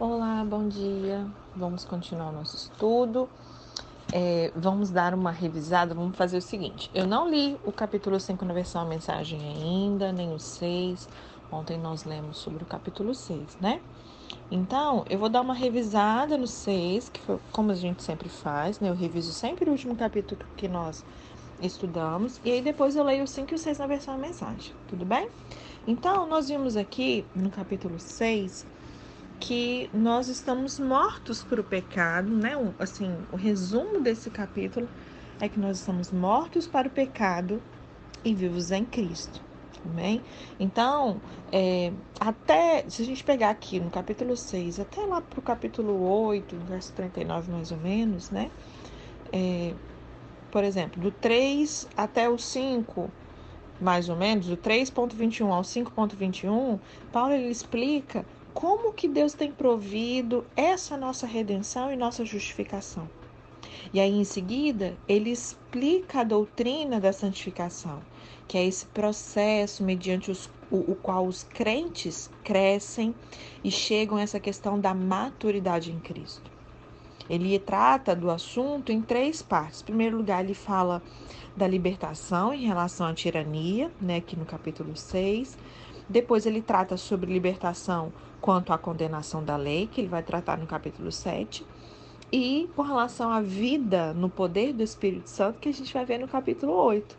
Olá, bom dia. Vamos continuar o nosso estudo. É, vamos dar uma revisada. Vamos fazer o seguinte: eu não li o capítulo 5 na versão a mensagem ainda, nem o 6. Ontem nós lemos sobre o capítulo 6, né? Então, eu vou dar uma revisada no 6, que foi como a gente sempre faz, né? Eu reviso sempre o último capítulo que nós estudamos, e aí depois eu leio o 5 e o 6 na versão a mensagem, tudo bem? Então, nós vimos aqui no capítulo 6 que nós estamos mortos para o pecado, né? Assim, o resumo desse capítulo é que nós estamos mortos para o pecado e vivos em Cristo. Amém? Então, é, até, se a gente pegar aqui no capítulo 6, até lá para o capítulo 8, verso 39 mais ou menos, né? É, por exemplo, do 3 até o 5, mais ou menos, do 3.21 ao 5.21, Paulo ele explica como que Deus tem provido essa nossa redenção e nossa justificação. E aí, em seguida, ele explica a doutrina da santificação, que é esse processo mediante os, o, o qual os crentes crescem e chegam a essa questão da maturidade em Cristo. Ele trata do assunto em três partes. Em primeiro lugar, ele fala da libertação em relação à tirania, né, aqui no capítulo 6. Depois ele trata sobre libertação quanto à condenação da lei, que ele vai tratar no capítulo 7. E com relação à vida no poder do Espírito Santo, que a gente vai ver no capítulo 8,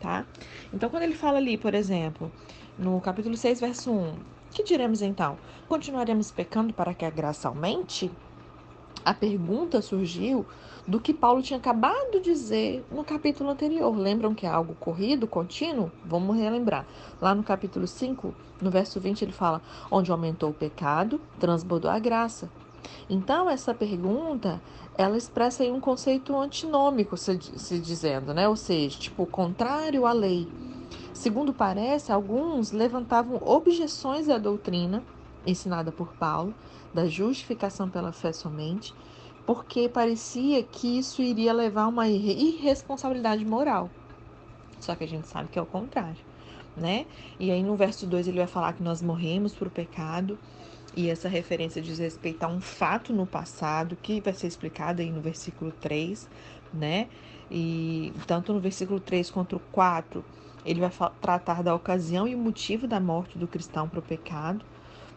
tá? Então, quando ele fala ali, por exemplo, no capítulo 6, verso 1, que diremos então? Continuaremos pecando para que a graça aumente? A pergunta surgiu do que Paulo tinha acabado de dizer no capítulo anterior. Lembram que é algo corrido, contínuo? Vamos relembrar. Lá no capítulo 5, no verso 20, ele fala: Onde aumentou o pecado, transbordou a graça. Então, essa pergunta, ela expressa aí um conceito antinômico, se, se dizendo, né? Ou seja, tipo, contrário à lei. Segundo parece, alguns levantavam objeções à doutrina ensinada por Paulo, da justificação pela fé somente, porque parecia que isso iria levar a uma irresponsabilidade moral. Só que a gente sabe que é o contrário, né? E aí no verso 2 ele vai falar que nós morremos por pecado, e essa referência diz respeito a um fato no passado, que vai ser explicado aí no versículo 3, né? E tanto no versículo 3 quanto o 4, ele vai tratar da ocasião e motivo da morte do cristão para o pecado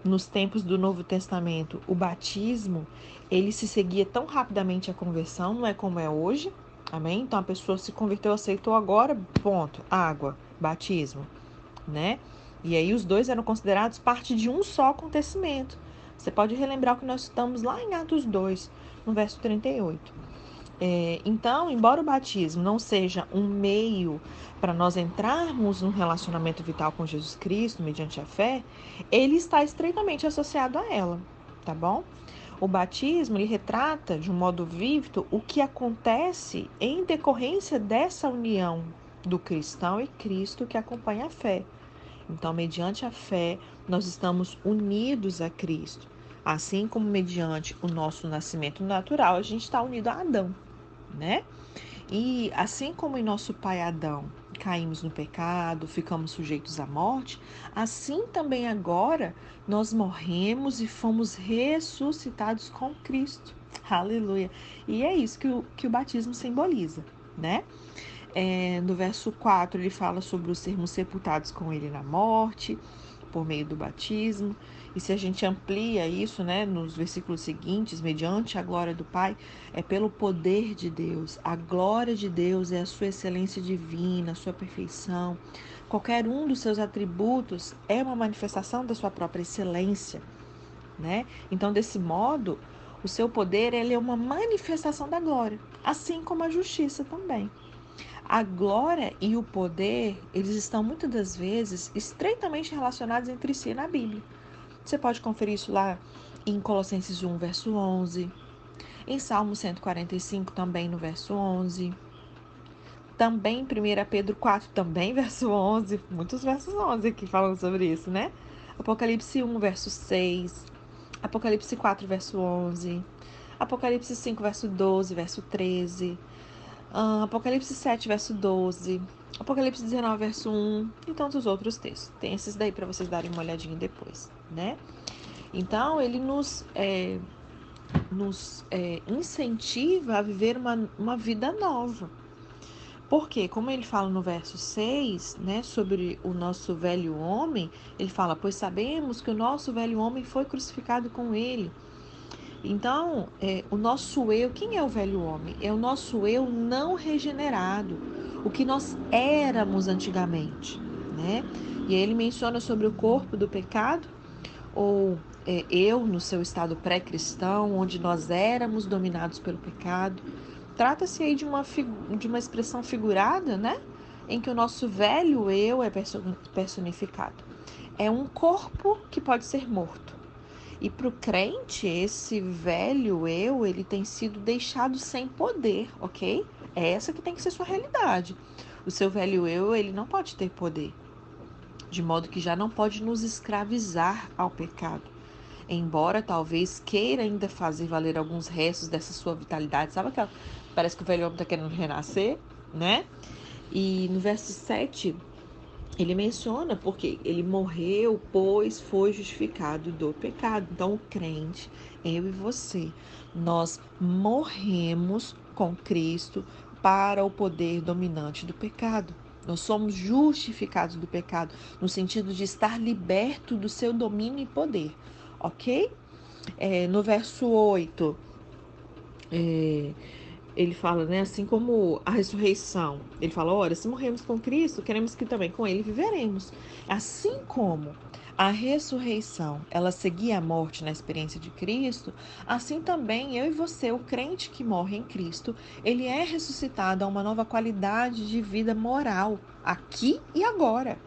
nos tempos do Novo Testamento, o batismo, ele se seguia tão rapidamente a conversão, não é como é hoje. Amém? Então a pessoa se converteu, aceitou agora, ponto, água, batismo, né? E aí os dois eram considerados parte de um só acontecimento. Você pode relembrar o que nós estamos lá em Atos 2, no verso 38. É, então, embora o batismo não seja um meio para nós entrarmos num relacionamento vital com Jesus Cristo mediante a fé, ele está estreitamente associado a ela, tá bom? O batismo ele retrata de um modo vívido o que acontece em decorrência dessa união do cristão e Cristo que acompanha a fé. Então, mediante a fé, nós estamos unidos a Cristo. Assim como mediante o nosso nascimento natural, a gente está unido a Adão né? E assim como em nosso pai Adão caímos no pecado, ficamos sujeitos à morte, assim também agora nós morremos e fomos ressuscitados com Cristo. Aleluia. E é isso que o, que o batismo simboliza, né? É, no verso 4 ele fala sobre os sermos sepultados com ele na morte, por meio do batismo. E se a gente amplia isso, né, nos versículos seguintes, mediante a glória do Pai, é pelo poder de Deus. A glória de Deus é a sua excelência divina, a sua perfeição. Qualquer um dos seus atributos é uma manifestação da sua própria excelência, né? Então, desse modo, o seu poder ele é uma manifestação da glória, assim como a justiça também. A glória e o poder, eles estão muitas das vezes estreitamente relacionados entre si na Bíblia. Você pode conferir isso lá em Colossenses 1, verso 11, em Salmo 145 também no verso 11, também em 1 Pedro 4, também verso 11, muitos versos 11 aqui falando sobre isso, né? Apocalipse 1, verso 6, Apocalipse 4, verso 11, Apocalipse 5, verso 12, verso 13, Uh, Apocalipse 7, verso 12, Apocalipse 19, verso 1 e tantos outros textos. Tem esses daí para vocês darem uma olhadinha depois, né? Então, ele nos, é, nos é, incentiva a viver uma, uma vida nova. Porque, como ele fala no verso 6, né, sobre o nosso velho homem, ele fala: Pois sabemos que o nosso velho homem foi crucificado com ele. Então, é, o nosso eu, quem é o velho homem? É o nosso eu não regenerado, o que nós éramos antigamente, né? E aí ele menciona sobre o corpo do pecado, ou é, eu no seu estado pré-cristão, onde nós éramos dominados pelo pecado. Trata-se aí de uma, de uma expressão figurada, né? Em que o nosso velho eu é personificado. É um corpo que pode ser morto. E para o crente, esse velho eu, ele tem sido deixado sem poder, ok? É essa que tem que ser sua realidade. O seu velho eu, ele não pode ter poder. De modo que já não pode nos escravizar ao pecado embora talvez queira ainda fazer valer alguns restos dessa sua vitalidade. Sabe aquela Parece que o velho homem está querendo renascer, né? E no verso 7, ele menciona porque ele morreu, pois foi justificado do pecado. Então, o crente, eu e você, nós morremos com Cristo para o poder dominante do pecado. Nós somos justificados do pecado, no sentido de estar liberto do seu domínio e poder, ok? É, no verso 8, é, ele fala, né, assim como a ressurreição, ele fala, ora, se morremos com Cristo, queremos que também com ele viveremos. Assim como a ressurreição, ela seguia a morte na experiência de Cristo, assim também eu e você, o crente que morre em Cristo, ele é ressuscitado a uma nova qualidade de vida moral, aqui e agora.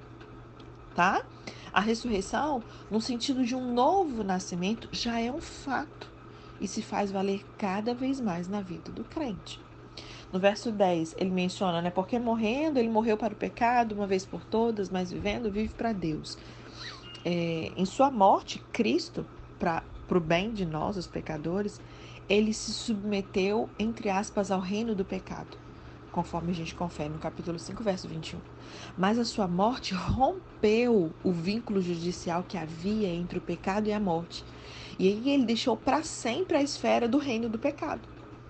Tá? A ressurreição, no sentido de um novo nascimento, já é um fato e se faz valer cada vez mais na vida do crente. No verso 10, ele menciona, né? Porque morrendo, ele morreu para o pecado uma vez por todas, mas vivendo, vive para Deus. É, em sua morte, Cristo, para o bem de nós, os pecadores, ele se submeteu, entre aspas, ao reino do pecado, conforme a gente confere no capítulo 5, verso 21. Mas a sua morte rompeu o vínculo judicial que havia entre o pecado e a morte e aí ele deixou para sempre a esfera do reino do pecado.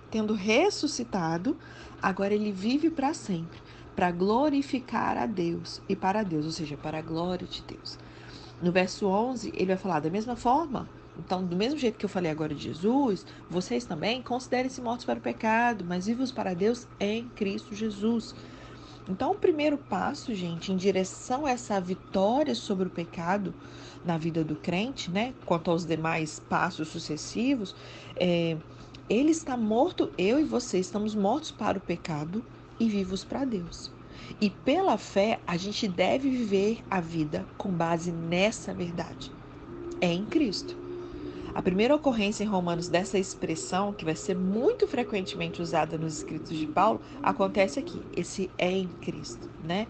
Tendo ressuscitado, agora ele vive para sempre, para glorificar a Deus e para Deus, ou seja, para a glória de Deus. No verso 11, ele vai falar da mesma forma. Então, do mesmo jeito que eu falei agora de Jesus, vocês também considerem-se mortos para o pecado, mas vivos para Deus em Cristo Jesus. Então, o primeiro passo, gente, em direção a essa vitória sobre o pecado na vida do crente, né? Quanto aos demais passos sucessivos, é, ele está morto, eu e você estamos mortos para o pecado e vivos para Deus. E pela fé, a gente deve viver a vida com base nessa verdade. É em Cristo. A primeira ocorrência em Romanos dessa expressão, que vai ser muito frequentemente usada nos escritos de Paulo, acontece aqui. Esse é em Cristo, né?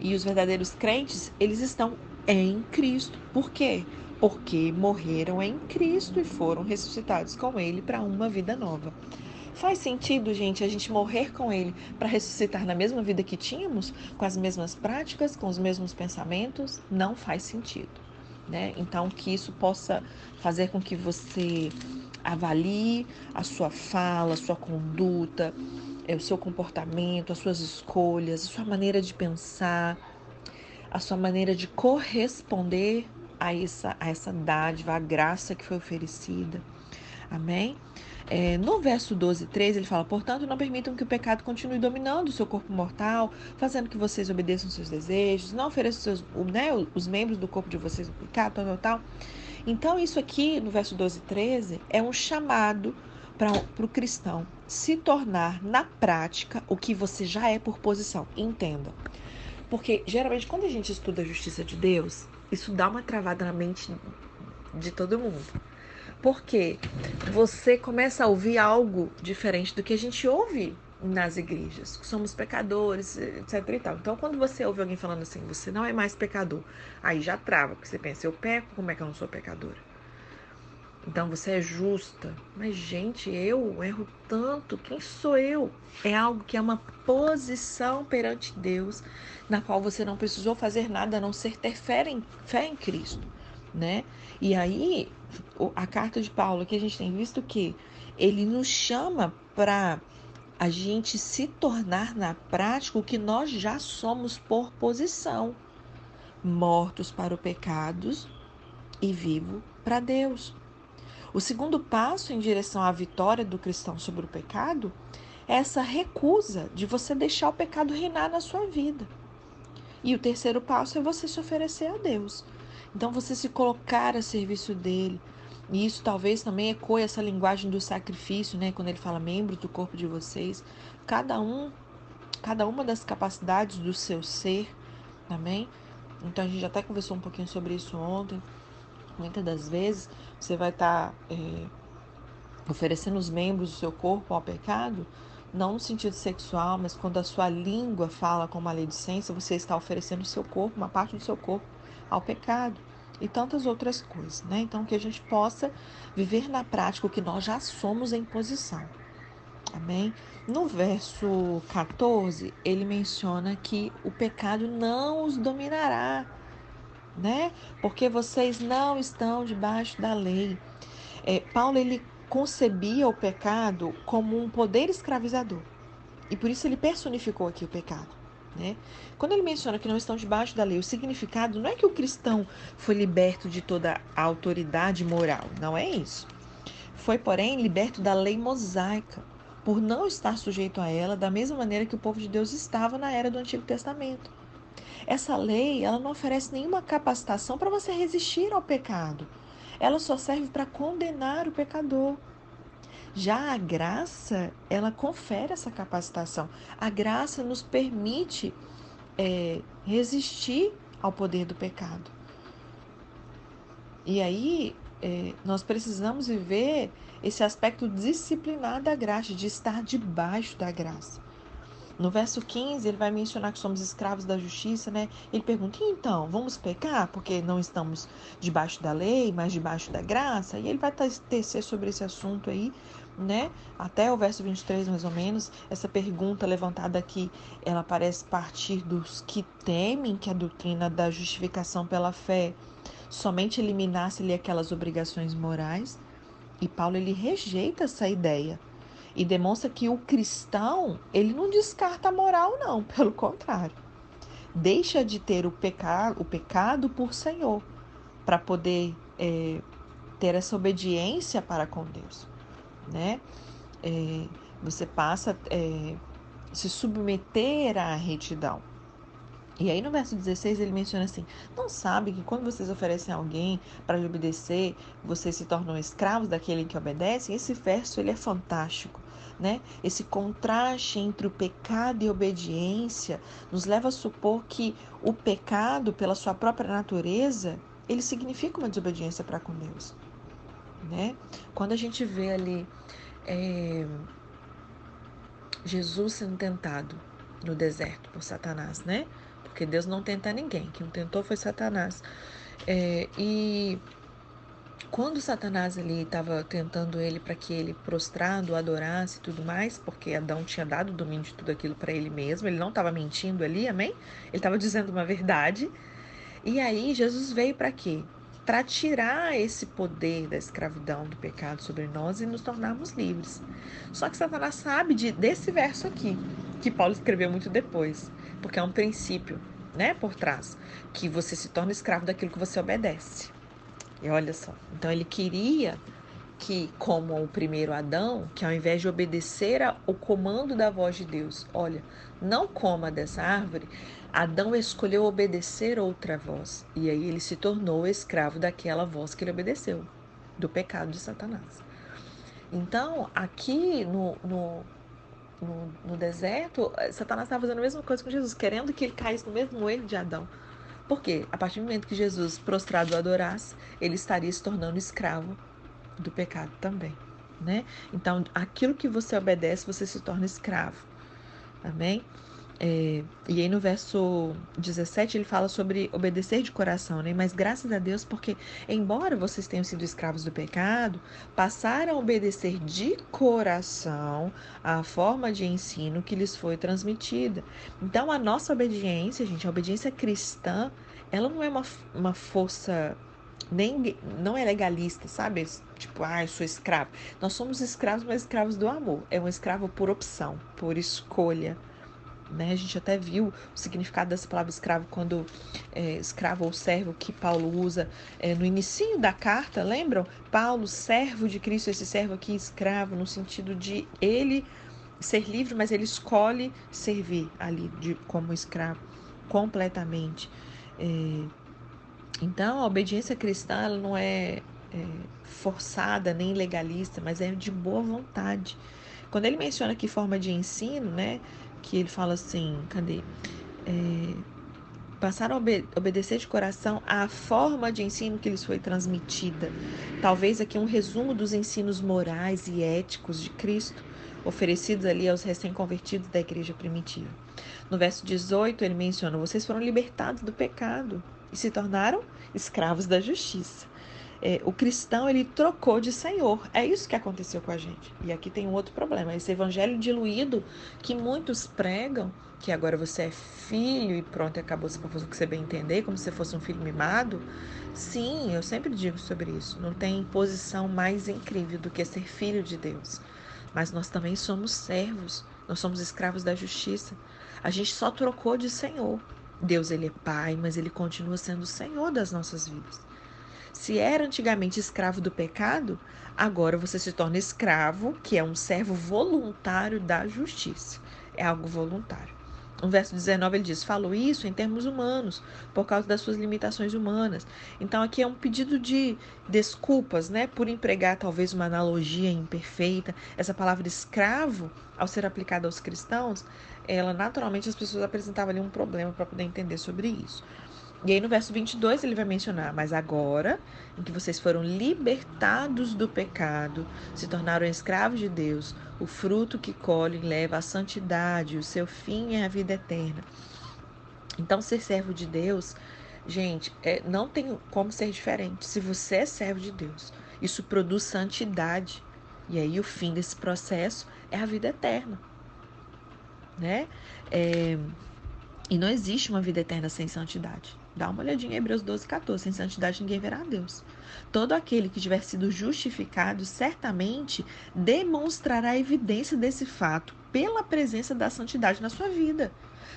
E os verdadeiros crentes, eles estão em Cristo. Por quê? Porque morreram em Cristo e foram ressuscitados com Ele para uma vida nova. Faz sentido, gente, a gente morrer com Ele para ressuscitar na mesma vida que tínhamos, com as mesmas práticas, com os mesmos pensamentos? Não faz sentido né? Então, que isso possa fazer com que você avalie a sua fala, a sua conduta, é, o seu comportamento, as suas escolhas, a sua maneira de pensar, a sua maneira de corresponder a essa, a essa dádiva, a graça que foi oferecida. Amém? É, no verso 12 e 13, ele fala: Portanto, não permitam que o pecado continue dominando o seu corpo mortal, fazendo que vocês obedeçam seus desejos, não ofereçam seus, né, os membros do corpo de vocês ao pecado, tal, tal, tal. Então, isso aqui, no verso 12 e 13, é um chamado para o cristão se tornar na prática o que você já é por posição. Entenda. Porque geralmente, quando a gente estuda a justiça de Deus, isso dá uma travada na mente de todo mundo. Porque você começa a ouvir algo diferente do que a gente ouve nas igrejas. Somos pecadores, etc e tal. Então, quando você ouve alguém falando assim, você não é mais pecador, aí já trava, porque você pensa, eu peco, como é que eu não sou pecadora? Então você é justa. Mas, gente, eu erro tanto. Quem sou eu? É algo que é uma posição perante Deus, na qual você não precisou fazer nada a não ser ter fé em, fé em Cristo. Né? E aí, a carta de Paulo que a gente tem visto que ele nos chama para a gente se tornar na prática o que nós já somos por posição, mortos para o pecados e vivo para Deus. O segundo passo em direção à vitória do cristão sobre o pecado é essa recusa de você deixar o pecado reinar na sua vida. E o terceiro passo é você se oferecer a Deus. Então, você se colocar a serviço dele. E isso talvez também ecoe essa linguagem do sacrifício, né? Quando ele fala membros do corpo de vocês. Cada um, cada uma das capacidades do seu ser, amém? Então, a gente até conversou um pouquinho sobre isso ontem. Muitas das vezes, você vai estar tá, é, oferecendo os membros do seu corpo ao pecado, não no sentido sexual, mas quando a sua língua fala com maledicência, você está oferecendo o seu corpo, uma parte do seu corpo, ao pecado e tantas outras coisas, né? Então que a gente possa viver na prática o que nós já somos em posição. Amém? No verso 14, ele menciona que o pecado não os dominará, né? Porque vocês não estão debaixo da lei. É, Paulo ele concebia o pecado como um poder escravizador. E por isso ele personificou aqui o pecado. Né? Quando ele menciona que não estão debaixo da lei, o significado não é que o cristão foi liberto de toda a autoridade moral, não é isso. Foi, porém, liberto da lei mosaica, por não estar sujeito a ela da mesma maneira que o povo de Deus estava na era do Antigo Testamento. Essa lei, ela não oferece nenhuma capacitação para você resistir ao pecado ela só serve para condenar o pecador. Já a graça, ela confere essa capacitação. A graça nos permite é, resistir ao poder do pecado. E aí, é, nós precisamos viver esse aspecto disciplinar da graça, de estar debaixo da graça. No verso 15, ele vai mencionar que somos escravos da justiça, né? Ele pergunta: então, vamos pecar porque não estamos debaixo da lei, mas debaixo da graça? E ele vai tecer sobre esse assunto aí, né? Até o verso 23, mais ou menos. Essa pergunta levantada aqui, ela parece partir dos que temem que a doutrina da justificação pela fé somente eliminasse-lhe aquelas obrigações morais. E Paulo ele rejeita essa ideia e demonstra que o cristão ele não descarta a moral não, pelo contrário, deixa de ter o pecado, o pecado por Senhor, para poder é, ter essa obediência para com Deus, né? É, você passa a é, se submeter à retidão. E aí no verso 16 ele menciona assim: Não sabe que quando vocês oferecem alguém para lhe obedecer, vocês se tornam escravos daquele que obedece? Esse verso ele é fantástico né? Esse contraste entre o pecado e obediência nos leva a supor que o pecado, pela sua própria natureza, ele significa uma desobediência para com Deus, né? Quando a gente vê ali é, Jesus sendo tentado no deserto por Satanás, né? Porque Deus não tenta ninguém, quem o tentou foi Satanás. É, e quando Satanás ali estava tentando ele para que ele prostrado adorasse e tudo mais, porque Adão tinha dado o domínio de tudo aquilo para ele mesmo, ele não estava mentindo ali, amém? Ele estava dizendo uma verdade. E aí Jesus veio para quê? Para tirar esse poder da escravidão, do pecado sobre nós e nos tornarmos livres. Só que Satanás sabe de, desse verso aqui, que Paulo escreveu muito depois, porque é um princípio, né, por trás, que você se torna escravo daquilo que você obedece. E olha só, então ele queria que, como o primeiro Adão, que ao invés de obedecer ao comando da voz de Deus, olha, não coma dessa árvore, Adão escolheu obedecer outra voz. E aí ele se tornou escravo daquela voz que ele obedeceu, do pecado de Satanás. Então, aqui no, no, no, no deserto, Satanás estava fazendo a mesma coisa com Jesus, querendo que ele caísse no mesmo erro de Adão. Porque a partir do momento que Jesus prostrado adorasse, ele estaria se tornando escravo do pecado também, né? Então, aquilo que você obedece, você se torna escravo. Amém? É, e aí no verso 17 ele fala sobre obedecer de coração, né? Mas graças a Deus, porque embora vocês tenham sido escravos do pecado, passaram a obedecer de coração a forma de ensino que lhes foi transmitida. Então a nossa obediência, gente, a obediência cristã, ela não é uma, uma força nem não é legalista, sabe? Tipo, ah, eu sou escravo. Nós somos escravos, mas escravos do amor. É um escravo por opção, por escolha. Né? A gente até viu o significado dessa palavra escravo quando é, escravo ou servo que Paulo usa é, no início da carta, lembram? Paulo, servo de Cristo, esse servo aqui escravo, no sentido de ele ser livre, mas ele escolhe servir ali de, como escravo completamente. É, então, a obediência cristã ela não é, é, forçada nem legalista, mas é de boa vontade. Quando ele menciona aqui forma de ensino, né, que ele fala assim, cadê? É, passaram a obede obedecer de coração à forma de ensino que lhes foi transmitida. Talvez aqui um resumo dos ensinos morais e éticos de Cristo oferecidos ali aos recém-convertidos da igreja primitiva. No verso 18, ele menciona: Vocês foram libertados do pecado e se tornaram escravos da justiça. É, o cristão ele trocou de senhor. É isso que aconteceu com a gente. E aqui tem um outro problema: esse evangelho diluído que muitos pregam, que agora você é filho e pronto, acabou se confuso que você bem entender, como se fosse um filho mimado. Sim, eu sempre digo sobre isso. Não tem posição mais incrível do que ser filho de Deus. Mas nós também somos servos, nós somos escravos da justiça. A gente só trocou de senhor. Deus ele é pai, mas ele continua sendo o senhor das nossas vidas. Se era antigamente escravo do pecado, agora você se torna escravo, que é um servo voluntário da justiça. É algo voluntário. No verso 19 ele diz: Falo isso em termos humanos, por causa das suas limitações humanas. Então aqui é um pedido de desculpas, né, por empregar talvez uma analogia imperfeita. Essa palavra escravo, ao ser aplicada aos cristãos, ela naturalmente as pessoas apresentavam ali um problema para poder entender sobre isso. E aí no verso 22 ele vai mencionar: Mas agora, em que vocês foram libertados do pecado, se tornaram escravos de Deus, o fruto que colhem leva à santidade, o seu fim é a vida eterna. Então, ser servo de Deus, gente, é, não tem como ser diferente. Se você é servo de Deus, isso produz santidade. E aí o fim desse processo é a vida eterna né? É, e não existe uma vida eterna sem santidade. Dá uma olhadinha em Hebreus 12, 14. Sem santidade ninguém verá a Deus. Todo aquele que tiver sido justificado certamente demonstrará a evidência desse fato pela presença da santidade na sua vida.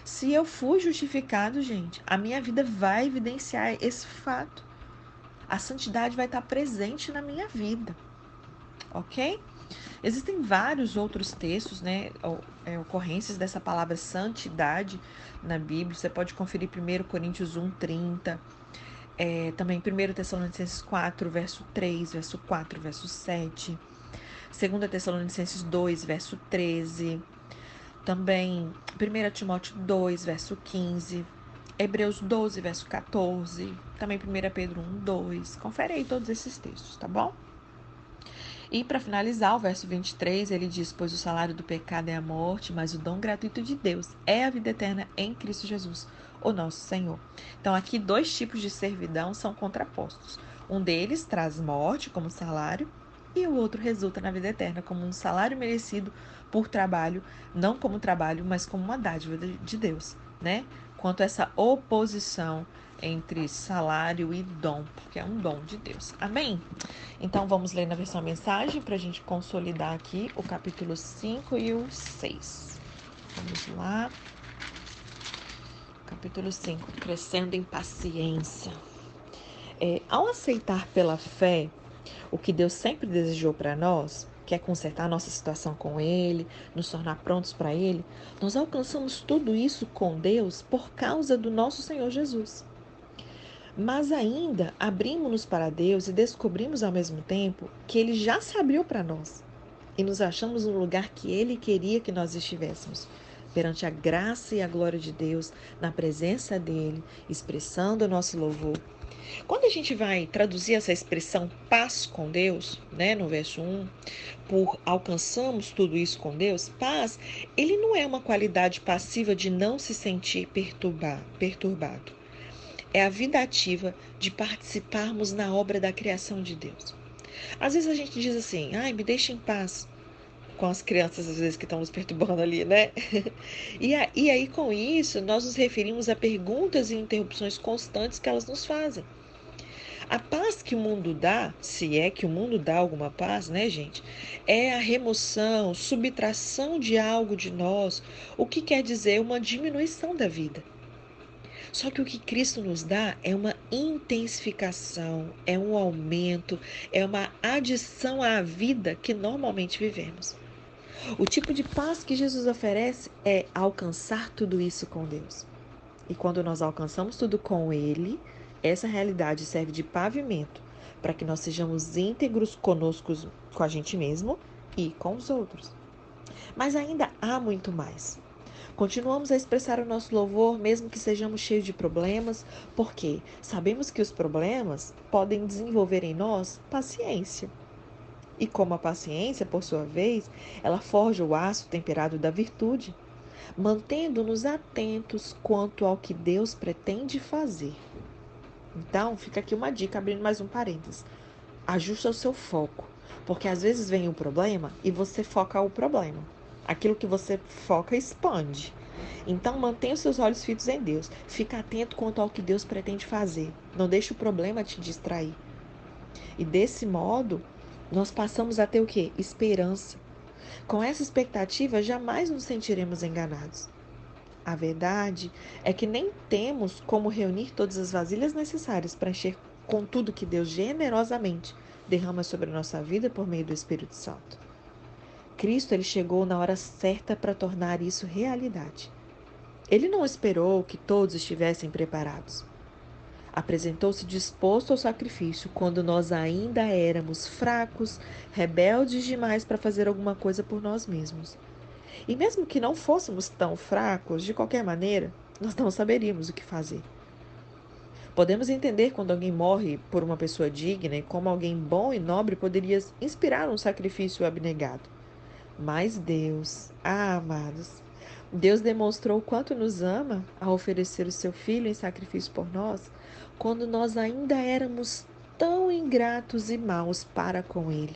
Se eu fui justificado, gente, a minha vida vai evidenciar esse fato. A santidade vai estar presente na minha vida. Ok? Existem vários outros textos, né, é, ocorrências dessa palavra santidade na Bíblia. Você pode conferir 1 Coríntios 1, 30, é, também 1 Tessalonicenses 4, verso 3, verso 4, verso 7, 2 Tessalonicenses 2, verso 13, também 1 Timóteo 2, verso 15, Hebreus 12, verso 14, também 1 Pedro 1, 2. Confere aí todos esses textos, tá bom? E para finalizar, o verso 23, ele diz: Pois o salário do pecado é a morte, mas o dom gratuito de Deus é a vida eterna em Cristo Jesus, o nosso Senhor. Então, aqui, dois tipos de servidão são contrapostos. Um deles traz morte como salário, e o outro resulta na vida eterna como um salário merecido por trabalho, não como trabalho, mas como uma dádiva de Deus, né? Quanto essa oposição entre salário e dom, porque é um dom de Deus. Amém? Então vamos ler na versão mensagem para a gente consolidar aqui o capítulo 5 e o 6. Vamos lá. Capítulo 5, crescendo em paciência. É, ao aceitar pela fé o que Deus sempre desejou para nós, que é consertar a nossa situação com Ele, nos tornar prontos para Ele, nós alcançamos tudo isso com Deus por causa do nosso Senhor Jesus. Mas ainda abrimos-nos para Deus e descobrimos ao mesmo tempo que Ele já se abriu para nós e nos achamos no lugar que Ele queria que nós estivéssemos, perante a graça e a glória de Deus, na presença dEle, expressando o nosso louvor. Quando a gente vai traduzir essa expressão paz com Deus, né, no verso 1, por alcançamos tudo isso com Deus, paz, ele não é uma qualidade passiva de não se sentir perturbar, perturbado é a vida ativa de participarmos na obra da criação de Deus. Às vezes a gente diz assim, ai, me deixa em paz com as crianças, às vezes, que estão nos perturbando ali, né? e, a, e aí, com isso, nós nos referimos a perguntas e interrupções constantes que elas nos fazem. A paz que o mundo dá, se é que o mundo dá alguma paz, né, gente? É a remoção, subtração de algo de nós, o que quer dizer uma diminuição da vida. Só que o que Cristo nos dá é uma intensificação, é um aumento, é uma adição à vida que normalmente vivemos. O tipo de paz que Jesus oferece é alcançar tudo isso com Deus. E quando nós alcançamos tudo com Ele, essa realidade serve de pavimento para que nós sejamos íntegros conosco, com a gente mesmo e com os outros. Mas ainda há muito mais. Continuamos a expressar o nosso louvor, mesmo que sejamos cheios de problemas, porque sabemos que os problemas podem desenvolver em nós paciência. E como a paciência, por sua vez, ela forja o aço temperado da virtude, mantendo-nos atentos quanto ao que Deus pretende fazer. Então, fica aqui uma dica, abrindo mais um parênteses. Ajusta o seu foco, porque às vezes vem o problema e você foca o problema. Aquilo que você foca expande. Então, mantenha os seus olhos fitos em Deus. Fica atento quanto ao que Deus pretende fazer. Não deixe o problema te distrair. E desse modo, nós passamos a ter o que? Esperança. Com essa expectativa, jamais nos sentiremos enganados. A verdade é que nem temos como reunir todas as vasilhas necessárias para encher com tudo que Deus generosamente derrama sobre a nossa vida por meio do Espírito Santo. Cristo ele chegou na hora certa para tornar isso realidade. Ele não esperou que todos estivessem preparados. Apresentou-se disposto ao sacrifício quando nós ainda éramos fracos, rebeldes demais para fazer alguma coisa por nós mesmos. E mesmo que não fôssemos tão fracos, de qualquer maneira, nós não saberíamos o que fazer. Podemos entender quando alguém morre por uma pessoa digna e como alguém bom e nobre poderia inspirar um sacrifício abnegado. Mas Deus, ah, amados, Deus demonstrou o quanto nos ama ao oferecer o seu filho em sacrifício por nós, quando nós ainda éramos tão ingratos e maus para com ele.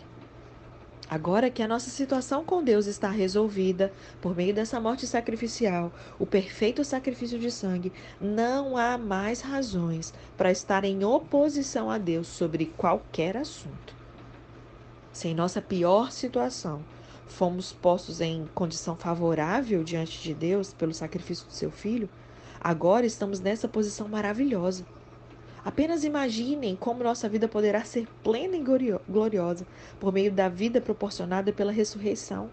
Agora que a nossa situação com Deus está resolvida por meio dessa morte sacrificial, o perfeito sacrifício de sangue, não há mais razões para estar em oposição a Deus sobre qualquer assunto. Se em nossa pior situação fomos postos em condição favorável diante de Deus pelo sacrifício do seu filho, agora estamos nessa posição maravilhosa Apenas imaginem como nossa vida poderá ser plena e gloriosa por meio da vida proporcionada pela ressurreição.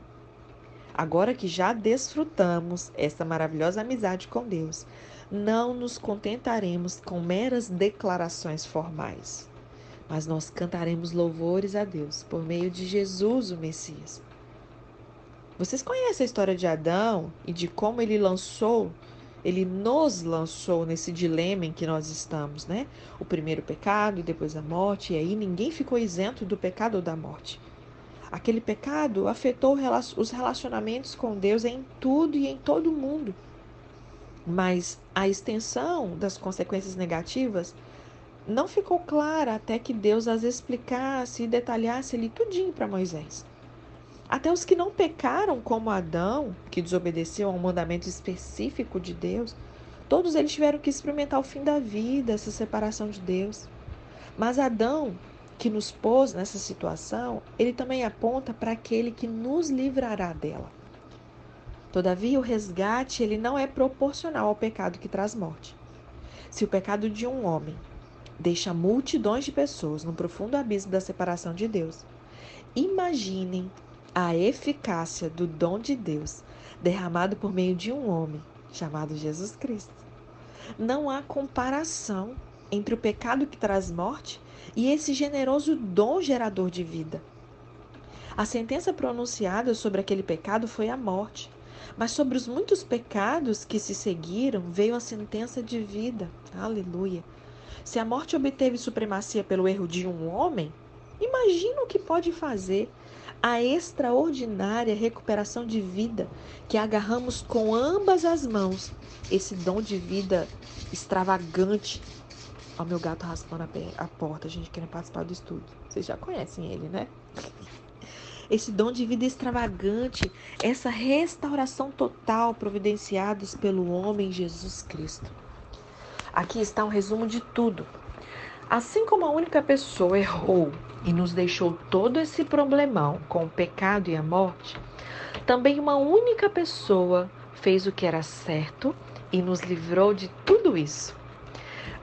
Agora que já desfrutamos esta maravilhosa amizade com Deus, não nos contentaremos com meras declarações formais, mas nós cantaremos louvores a Deus por meio de Jesus, o Messias. Vocês conhecem a história de Adão e de como ele lançou ele nos lançou nesse dilema em que nós estamos, né? O primeiro pecado depois a morte, e aí ninguém ficou isento do pecado ou da morte. Aquele pecado afetou os relacionamentos com Deus em tudo e em todo mundo. Mas a extensão das consequências negativas não ficou clara até que Deus as explicasse e detalhasse ali tudinho para Moisés. Até os que não pecaram, como Adão, que desobedeceu a um mandamento específico de Deus, todos eles tiveram que experimentar o fim da vida, essa separação de Deus. Mas Adão, que nos pôs nessa situação, ele também aponta para aquele que nos livrará dela. Todavia, o resgate ele não é proporcional ao pecado que traz morte. Se o pecado de um homem deixa multidões de pessoas no profundo abismo da separação de Deus, imaginem a eficácia do dom de Deus derramado por meio de um homem chamado Jesus Cristo. Não há comparação entre o pecado que traz morte e esse generoso dom gerador de vida. A sentença pronunciada sobre aquele pecado foi a morte, mas sobre os muitos pecados que se seguiram veio a sentença de vida. Aleluia. Se a morte obteve supremacia pelo erro de um homem, imagina o que pode fazer a extraordinária recuperação de vida que agarramos com ambas as mãos, esse dom de vida extravagante. Ó, meu gato raspando a, a porta, gente querendo participar do estudo. Vocês já conhecem ele, né? Esse dom de vida extravagante, essa restauração total providenciados pelo homem Jesus Cristo. Aqui está um resumo de tudo. Assim como a única pessoa errou e nos deixou todo esse problemão com o pecado e a morte, também uma única pessoa fez o que era certo e nos livrou de tudo isso.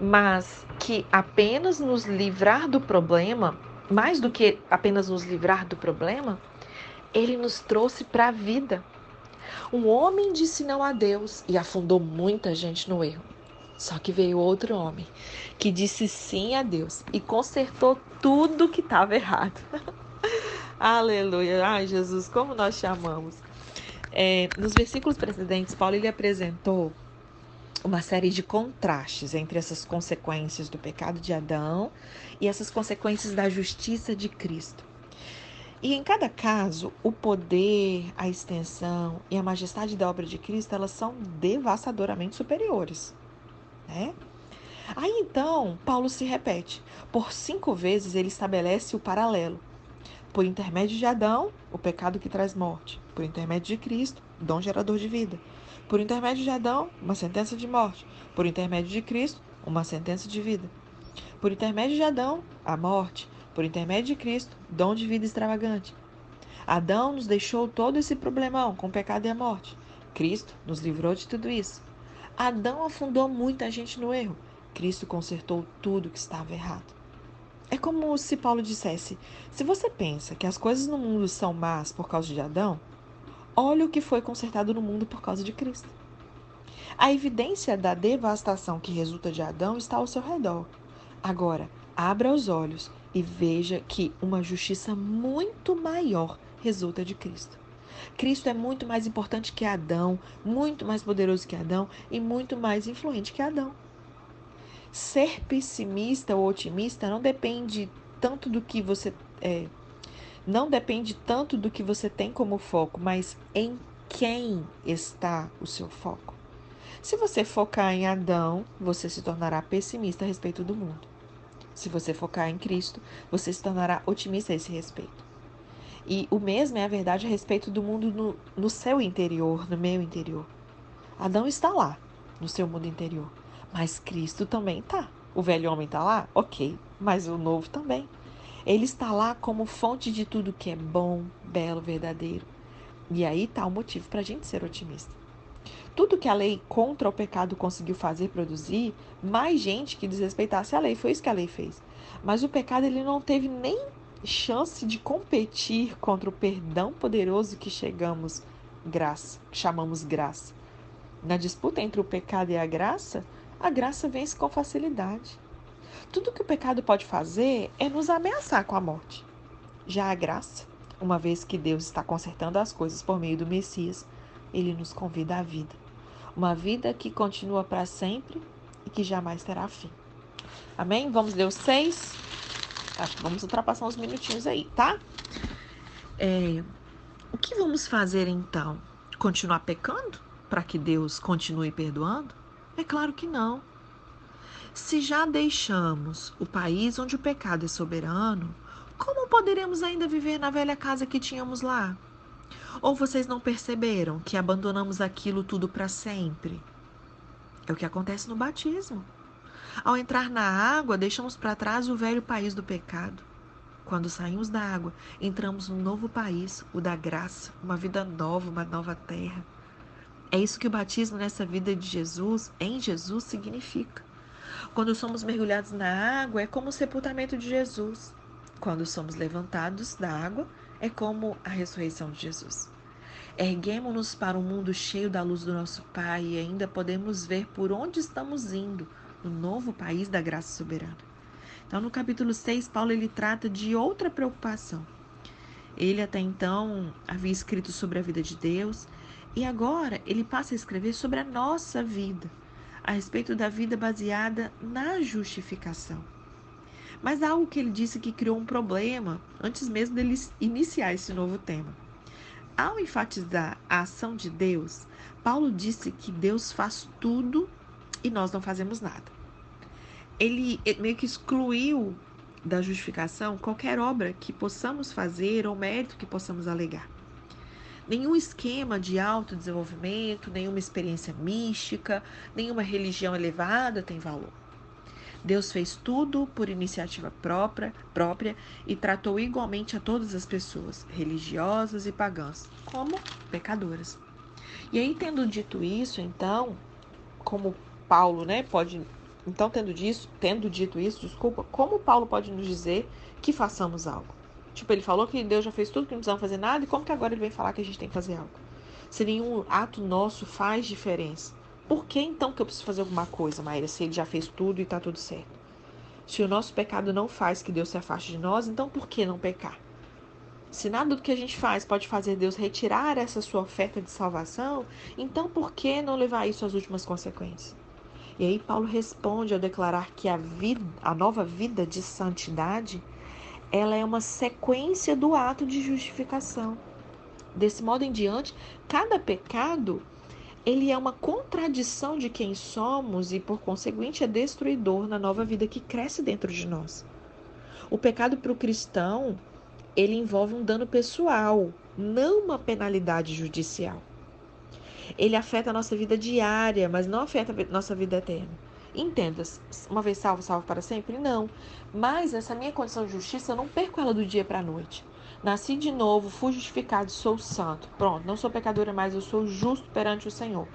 Mas que apenas nos livrar do problema, mais do que apenas nos livrar do problema, ele nos trouxe para a vida. Um homem disse não a Deus e afundou muita gente no erro. Só que veio outro homem que disse sim a Deus e consertou tudo que estava errado. Aleluia. Ai, Jesus, como nós chamamos. É, nos versículos precedentes, Paulo ele apresentou uma série de contrastes entre essas consequências do pecado de Adão e essas consequências da justiça de Cristo. E em cada caso, o poder, a extensão e a majestade da obra de Cristo, elas são devastadoramente superiores, né? Aí então, Paulo se repete. Por cinco vezes ele estabelece o paralelo. Por intermédio de Adão, o pecado que traz morte por intermédio de Cristo, dom gerador de vida. Por intermédio de Adão, uma sentença de morte. Por intermédio de Cristo, uma sentença de vida. Por intermédio de Adão, a morte. Por intermédio de Cristo, dom de vida extravagante. Adão nos deixou todo esse problemão com o pecado e a morte. Cristo nos livrou de tudo isso. Adão afundou muita gente no erro. Cristo consertou tudo que estava errado. É como se Paulo dissesse: se você pensa que as coisas no mundo são más por causa de Adão, Olha o que foi consertado no mundo por causa de Cristo. A evidência da devastação que resulta de Adão está ao seu redor. Agora, abra os olhos e veja que uma justiça muito maior resulta de Cristo. Cristo é muito mais importante que Adão, muito mais poderoso que Adão e muito mais influente que Adão. Ser pessimista ou otimista não depende tanto do que você é, não depende tanto do que você tem como foco, mas em quem está o seu foco. Se você focar em Adão, você se tornará pessimista a respeito do mundo. Se você focar em Cristo, você se tornará otimista a esse respeito. E o mesmo é a verdade a respeito do mundo no, no seu interior, no meu interior. Adão está lá, no seu mundo interior. Mas Cristo também está. O velho homem está lá? Ok. Mas o novo também. Ele está lá como fonte de tudo que é bom, belo, verdadeiro. E aí está o motivo para a gente ser otimista. Tudo que a lei contra o pecado conseguiu fazer produzir, mais gente que desrespeitasse a lei. Foi isso que a lei fez. Mas o pecado ele não teve nem chance de competir contra o perdão poderoso que chegamos graça, chamamos graça. Na disputa entre o pecado e a graça, a graça vence com facilidade. Tudo que o pecado pode fazer é nos ameaçar com a morte. Já a graça, uma vez que Deus está consertando as coisas por meio do Messias, ele nos convida à vida. Uma vida que continua para sempre e que jamais terá fim. Amém? Vamos ler os seis? Acho que vamos ultrapassar uns minutinhos aí, tá? É, o que vamos fazer então? Continuar pecando para que Deus continue perdoando? É claro que não. Se já deixamos o país onde o pecado é soberano, como poderemos ainda viver na velha casa que tínhamos lá? Ou vocês não perceberam que abandonamos aquilo tudo para sempre? É o que acontece no batismo. Ao entrar na água, deixamos para trás o velho país do pecado. Quando saímos da água, entramos num novo país, o da graça, uma vida nova, uma nova terra. É isso que o batismo nessa vida de Jesus, em Jesus, significa. Quando somos mergulhados na água, é como o sepultamento de Jesus. Quando somos levantados da água, é como a ressurreição de Jesus. Erguemos-nos para um mundo cheio da luz do nosso Pai e ainda podemos ver por onde estamos indo, no novo país da graça soberana. Então, no capítulo 6, Paulo ele trata de outra preocupação. Ele até então havia escrito sobre a vida de Deus e agora ele passa a escrever sobre a nossa vida a respeito da vida baseada na justificação. Mas há algo que ele disse que criou um problema antes mesmo dele iniciar esse novo tema. Ao enfatizar a ação de Deus, Paulo disse que Deus faz tudo e nós não fazemos nada. Ele meio que excluiu da justificação qualquer obra que possamos fazer ou mérito que possamos alegar. Nenhum esquema de autodesenvolvimento, nenhuma experiência mística, nenhuma religião elevada tem valor. Deus fez tudo por iniciativa própria, própria e tratou igualmente a todas as pessoas, religiosas e pagãs, como pecadoras. E aí, tendo dito isso, então, como Paulo, né, pode. Então, tendo, disso, tendo dito isso, desculpa, como Paulo pode nos dizer que façamos algo? Tipo, ele falou que Deus já fez tudo, que não precisamos fazer nada, e como que agora ele vem falar que a gente tem que fazer algo? Se nenhum ato nosso faz diferença. Por que então que eu preciso fazer alguma coisa, Maíra, se ele já fez tudo e está tudo certo? Se o nosso pecado não faz que Deus se afaste de nós, então por que não pecar? Se nada do que a gente faz pode fazer Deus retirar essa sua oferta de salvação, então por que não levar isso às últimas consequências? E aí Paulo responde ao declarar que a vida, a nova vida de santidade ela é uma sequência do ato de justificação. Desse modo em diante, cada pecado ele é uma contradição de quem somos e, por conseguinte, é destruidor na nova vida que cresce dentro de nós. O pecado para o cristão, ele envolve um dano pessoal, não uma penalidade judicial. Ele afeta a nossa vida diária, mas não afeta a nossa vida eterna. Entenda, uma vez salvo, salvo para sempre? Não. Mas essa minha condição de justiça, eu não perco ela do dia para a noite. Nasci de novo, fui justificado, sou santo. Pronto, não sou pecadora mais, eu sou justo perante o Senhor.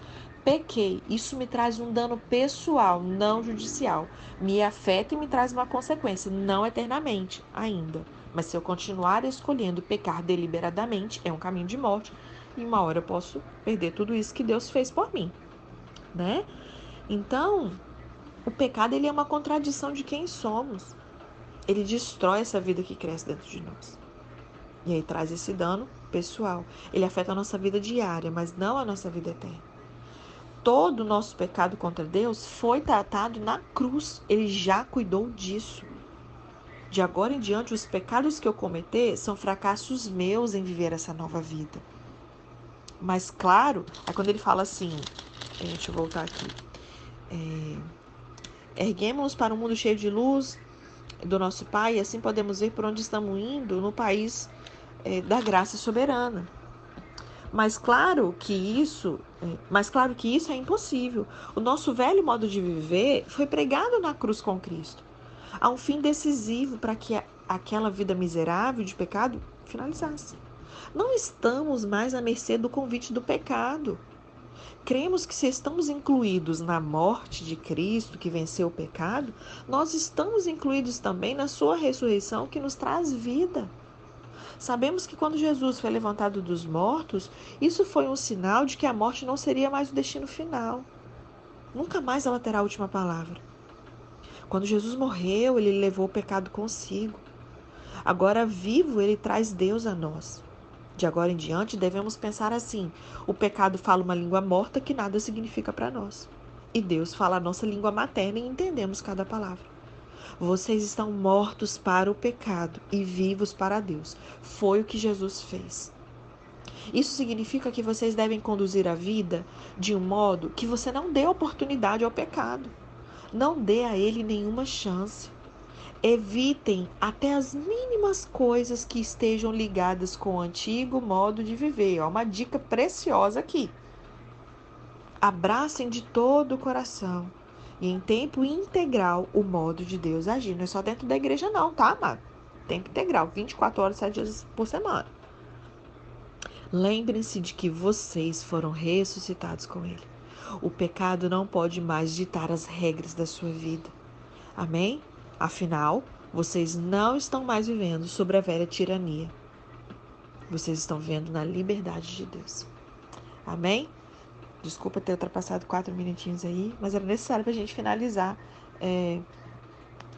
Pequei, isso me traz um dano pessoal, não judicial. Me afeta e me traz uma consequência, não eternamente ainda. Mas se eu continuar escolhendo pecar deliberadamente, é um caminho de morte. E uma hora eu posso perder tudo isso que Deus fez por mim, né? Então, o pecado ele é uma contradição de quem somos. Ele destrói essa vida que cresce dentro de nós. E aí traz esse dano pessoal. Ele afeta a nossa vida diária, mas não a nossa vida eterna. Todo o nosso pecado contra Deus foi tratado na cruz. Ele já cuidou disso. De agora em diante, os pecados que eu cometer são fracassos meus em viver essa nova vida. Mas claro, é quando ele fala assim, deixa eu voltar aqui. É, Erguemos-nos para um mundo cheio de luz do nosso Pai, e assim podemos ver por onde estamos indo no país é, da graça soberana. Mas claro que isso, é, mas claro que isso é impossível. O nosso velho modo de viver foi pregado na cruz com Cristo. Há um fim decisivo para que aquela vida miserável de pecado finalizasse. Não estamos mais à mercê do convite do pecado. Cremos que se estamos incluídos na morte de Cristo que venceu o pecado, nós estamos incluídos também na sua ressurreição que nos traz vida. Sabemos que quando Jesus foi levantado dos mortos, isso foi um sinal de que a morte não seria mais o destino final. Nunca mais ela terá a última palavra. Quando Jesus morreu, ele levou o pecado consigo. Agora vivo, ele traz Deus a nós. De agora em diante, devemos pensar assim: o pecado fala uma língua morta que nada significa para nós. E Deus fala a nossa língua materna e entendemos cada palavra. Vocês estão mortos para o pecado e vivos para Deus. Foi o que Jesus fez. Isso significa que vocês devem conduzir a vida de um modo que você não dê oportunidade ao pecado. Não dê a ele nenhuma chance. Evitem até as mínimas coisas que estejam ligadas com o antigo modo de viver. Ó, uma dica preciosa aqui. Abracem de todo o coração e em tempo integral o modo de Deus agir. Não é só dentro da igreja, não, tá, amado? Tempo integral, 24 horas, 7 dias por semana. Lembrem-se de que vocês foram ressuscitados com Ele. O pecado não pode mais ditar as regras da sua vida. Amém? Afinal, vocês não estão mais vivendo sobre a velha tirania. Vocês estão vivendo na liberdade de Deus. Amém? Desculpa ter ultrapassado quatro minutinhos aí, mas era necessário para a gente finalizar é,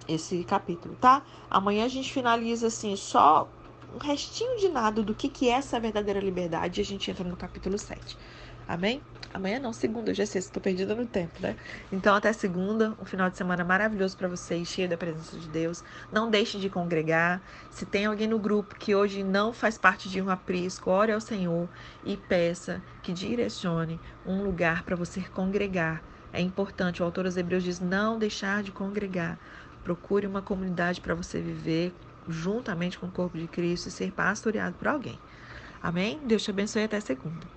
esse capítulo, tá? Amanhã a gente finaliza assim, só um restinho de nada do que, que é essa verdadeira liberdade e a gente entra no capítulo 7. Amém? Amanhã não, segunda, já sei, estou perdida no tempo, né? Então até segunda, um final de semana maravilhoso para vocês, cheio da presença de Deus. Não deixe de congregar. Se tem alguém no grupo que hoje não faz parte de um aprisco, ore ao Senhor e peça que direcione um lugar para você congregar. É importante, o autor dos Hebreus diz não deixar de congregar. Procure uma comunidade para você viver juntamente com o corpo de Cristo e ser pastoreado por alguém. Amém? Deus te abençoe até segunda.